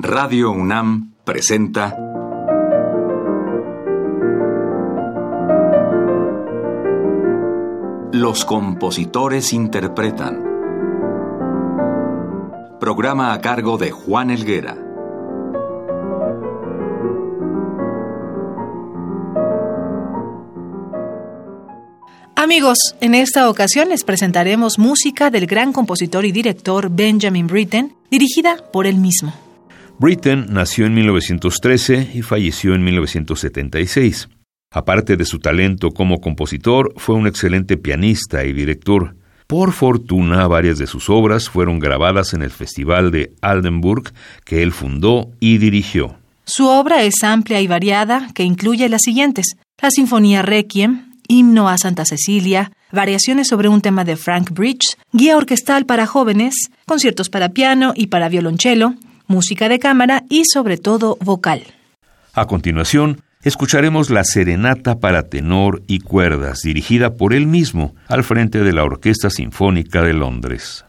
Radio UNAM presenta Los compositores interpretan. Programa a cargo de Juan Elguera. Amigos, en esta ocasión les presentaremos música del gran compositor y director Benjamin Britten, dirigida por él mismo. Britten nació en 1913 y falleció en 1976. Aparte de su talento como compositor, fue un excelente pianista y director. Por fortuna, varias de sus obras fueron grabadas en el Festival de Aldenburg que él fundó y dirigió. Su obra es amplia y variada, que incluye las siguientes: la Sinfonía Requiem, Himno a Santa Cecilia, variaciones sobre un tema de Frank Bridge, guía orquestal para jóvenes, conciertos para piano y para violonchelo, música de cámara y sobre todo vocal. A continuación, escucharemos la Serenata para tenor y cuerdas, dirigida por él mismo, al frente de la Orquesta Sinfónica de Londres.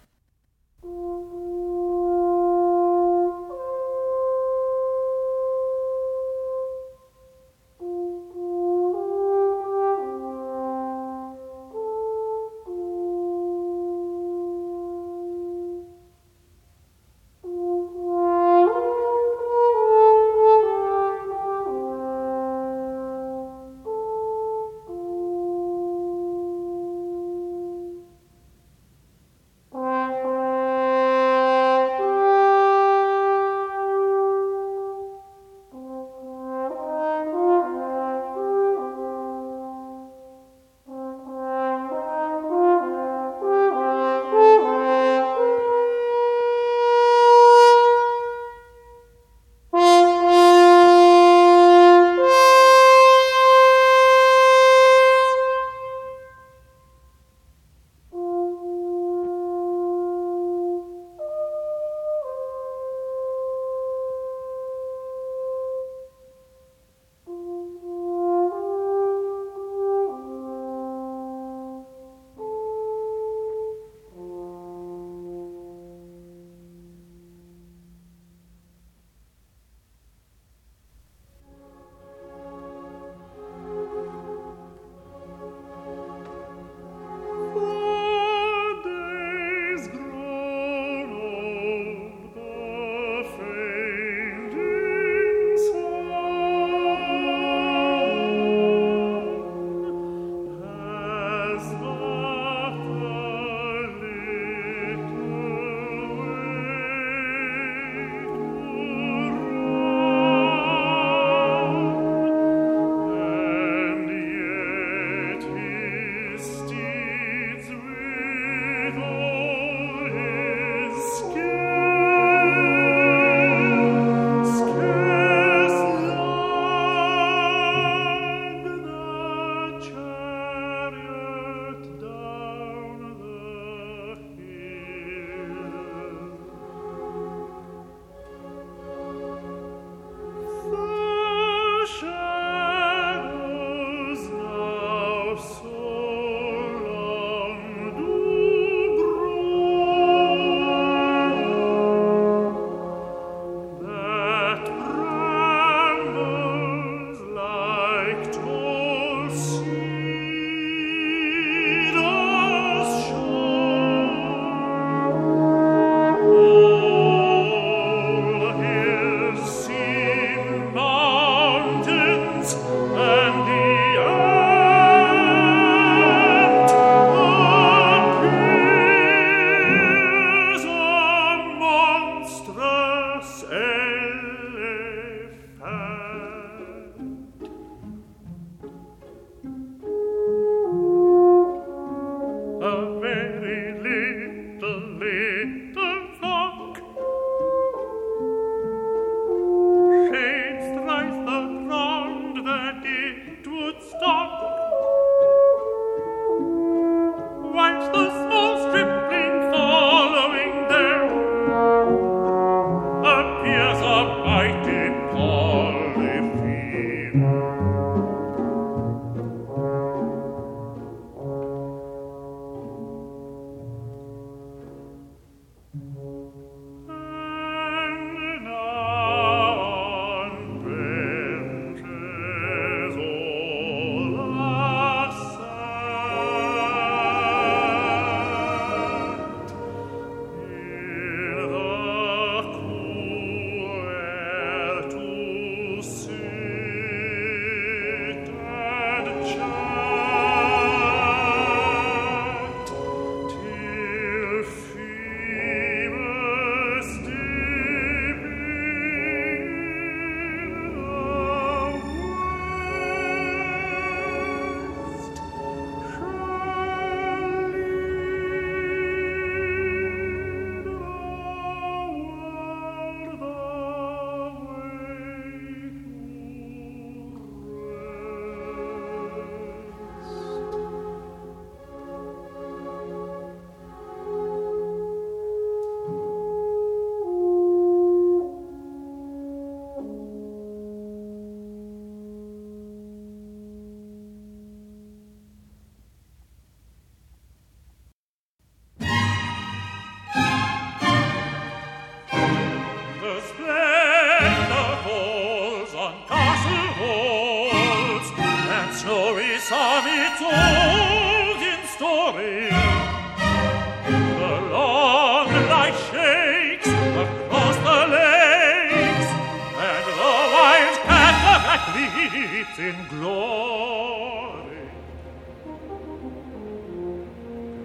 In glory.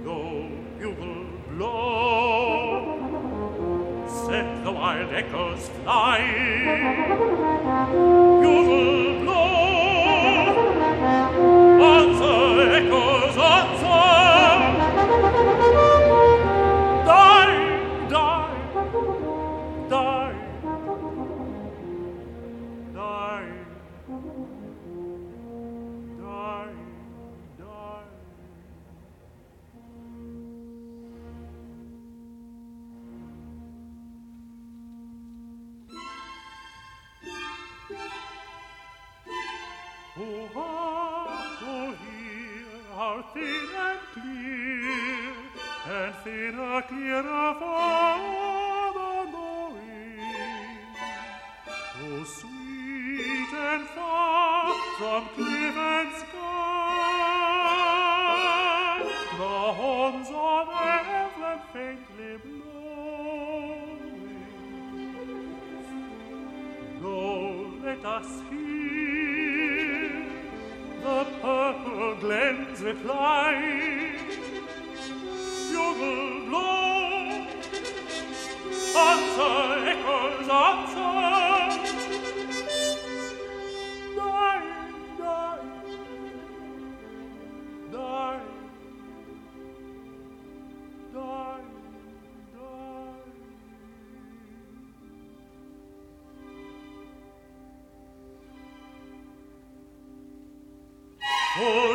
Blow, bugle, blow, set the wild echoes flying. Bugle, blow, thin and clear, and thinner, clearer far the knowing. Oh, sweet and far from cliff and sky, the horns of Evelyn faintly blowing. Go, let us hear the purple glens reply. Bugle blow, answer, echoes, answer. 我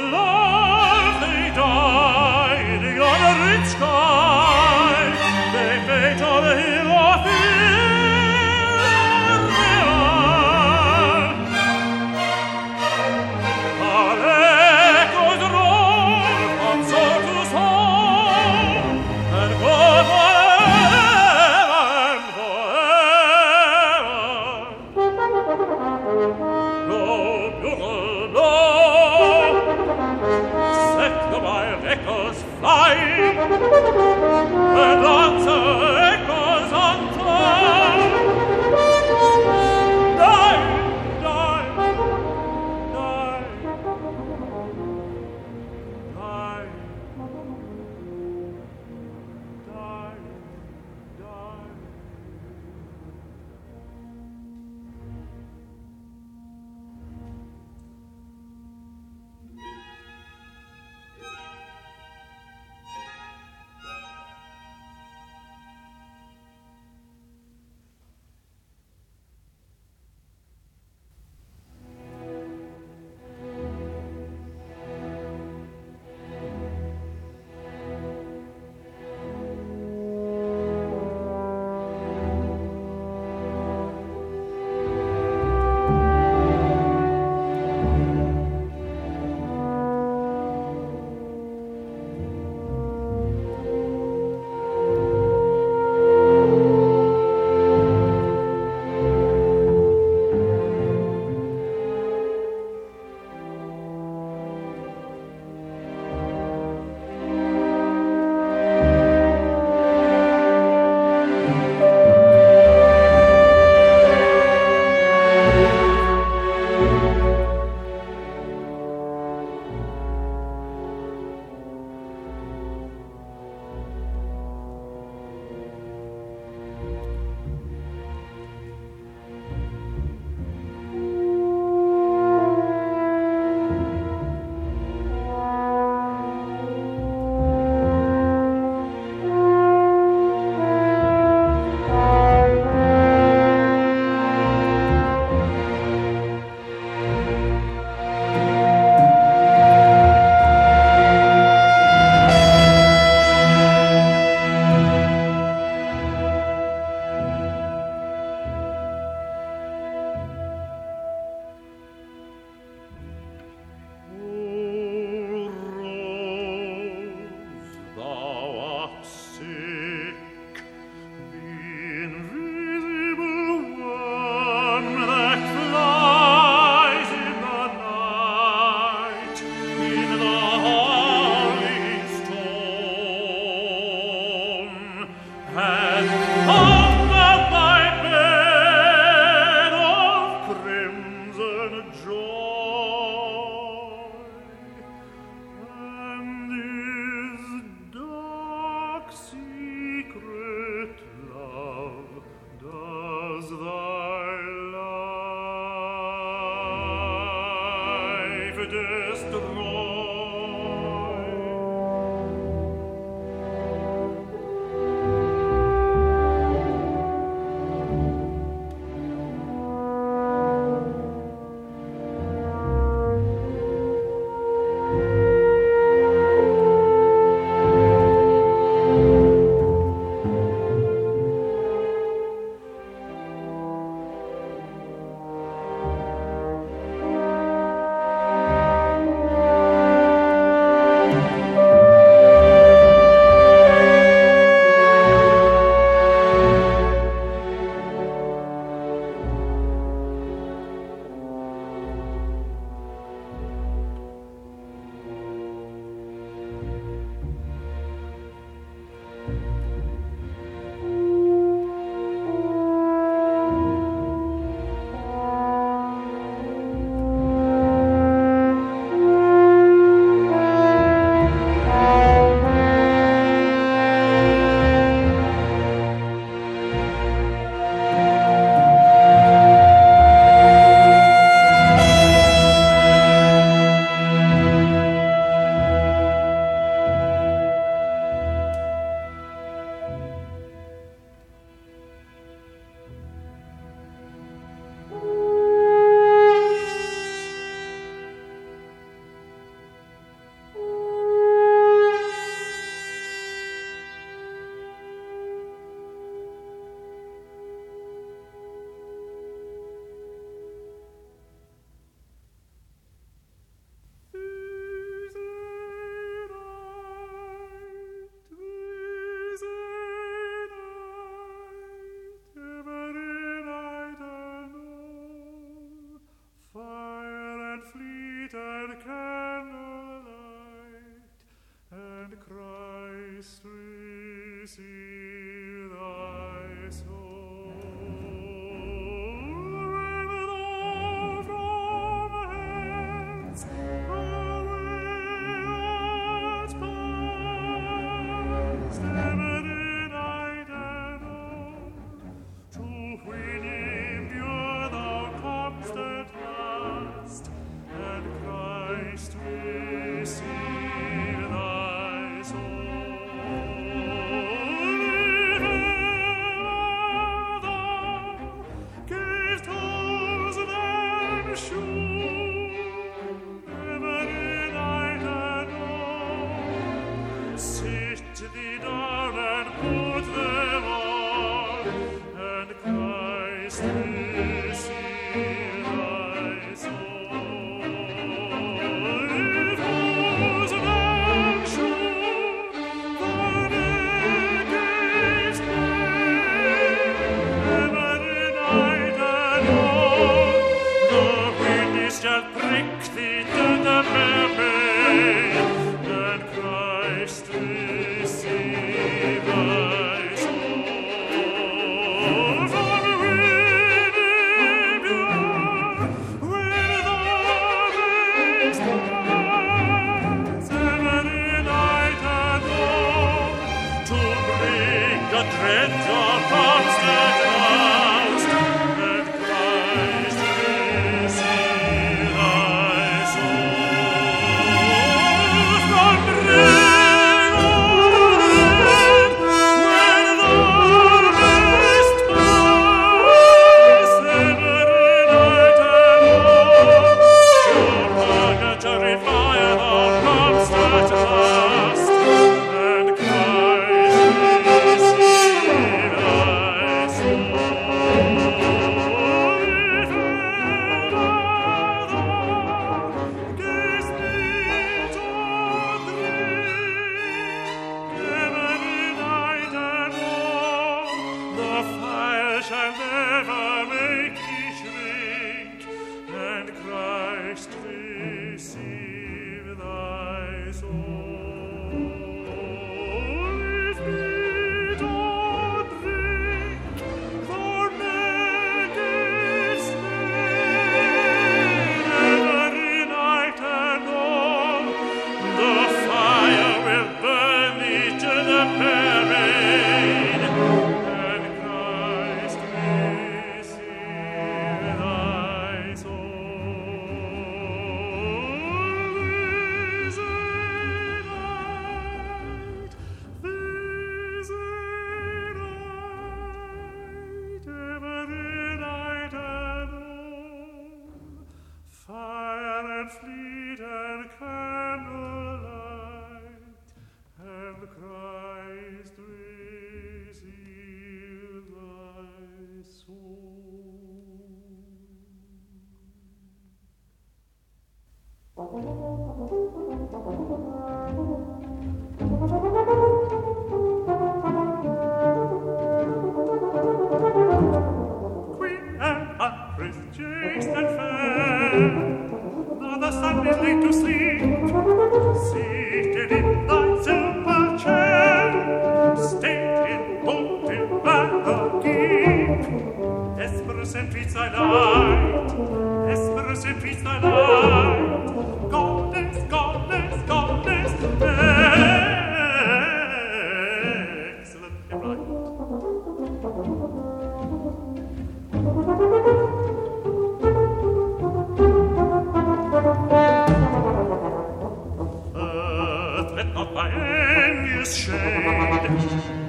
shade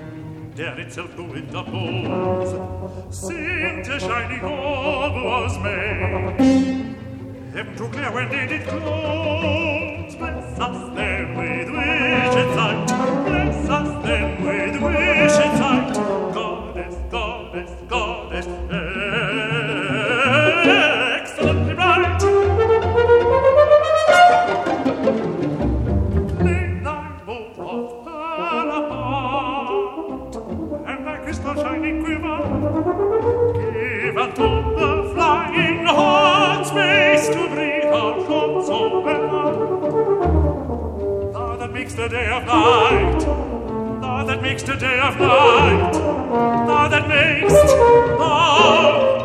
Der Ritzel grew in the bones Seemed a shining orb was made. Heaven too clear when did it close. Bless us then with wish and sight Bless us then with wish and sight Goddess, goddess, goddess makes the day of night. Thou that makes the day of night. Thou that makes. Thou.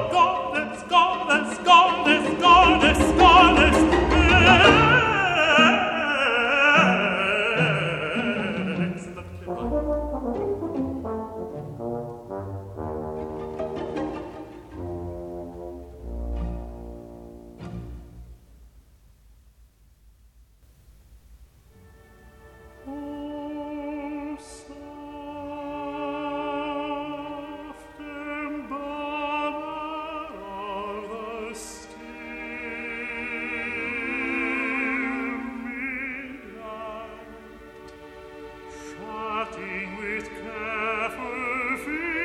Mm-hmm.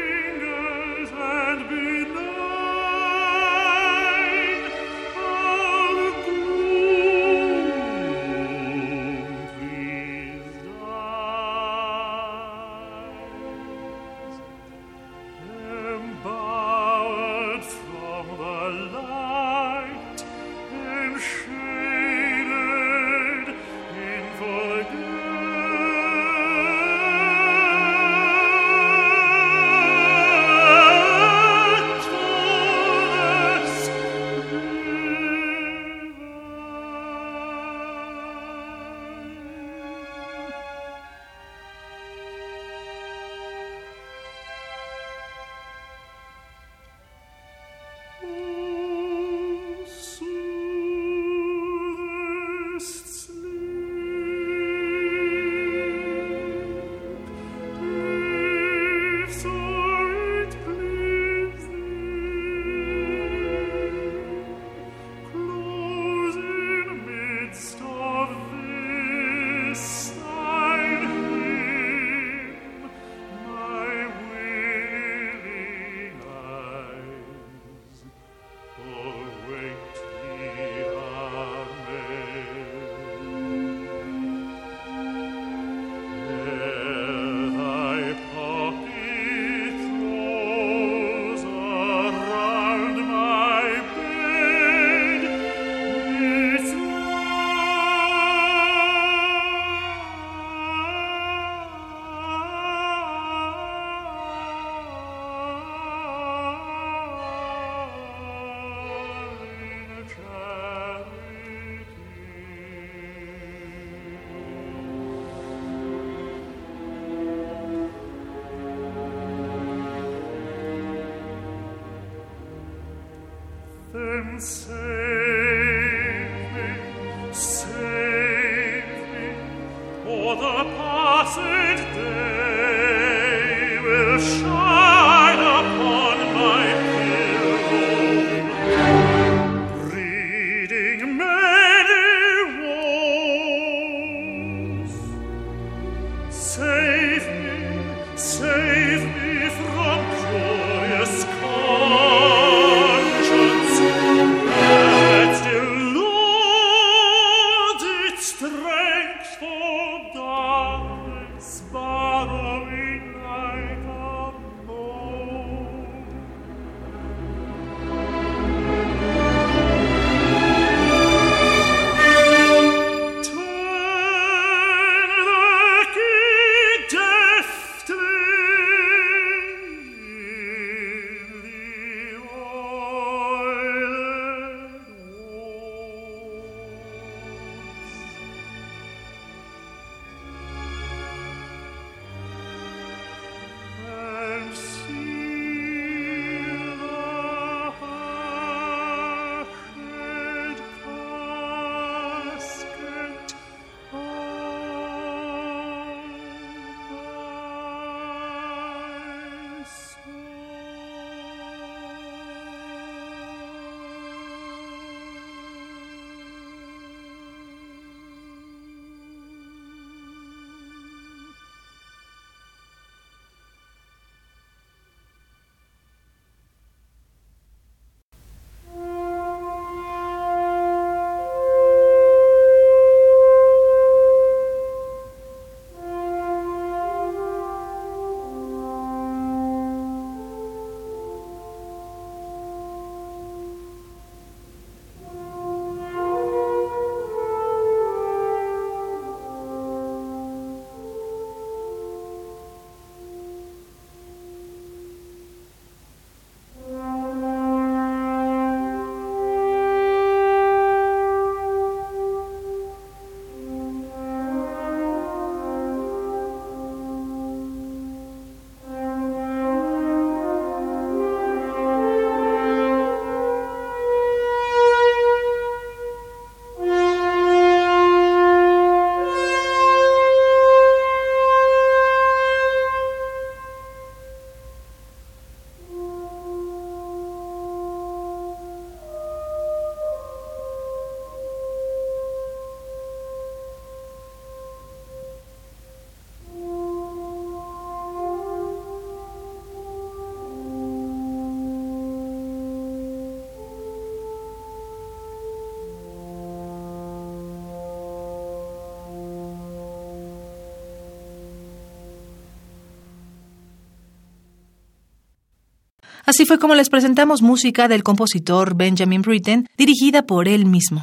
Así fue como les presentamos música del compositor Benjamin Britten, dirigida por él mismo.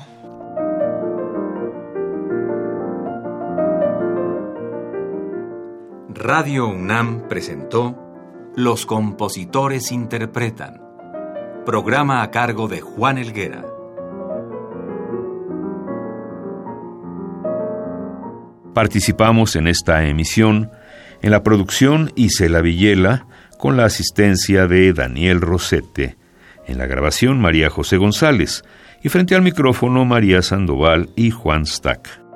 Radio UNAM presentó Los compositores interpretan, programa a cargo de Juan Elguera. Participamos en esta emisión en la producción Isela Villela con la asistencia de Daniel Rosete, en la grabación María José González y frente al micrófono María Sandoval y Juan Stack.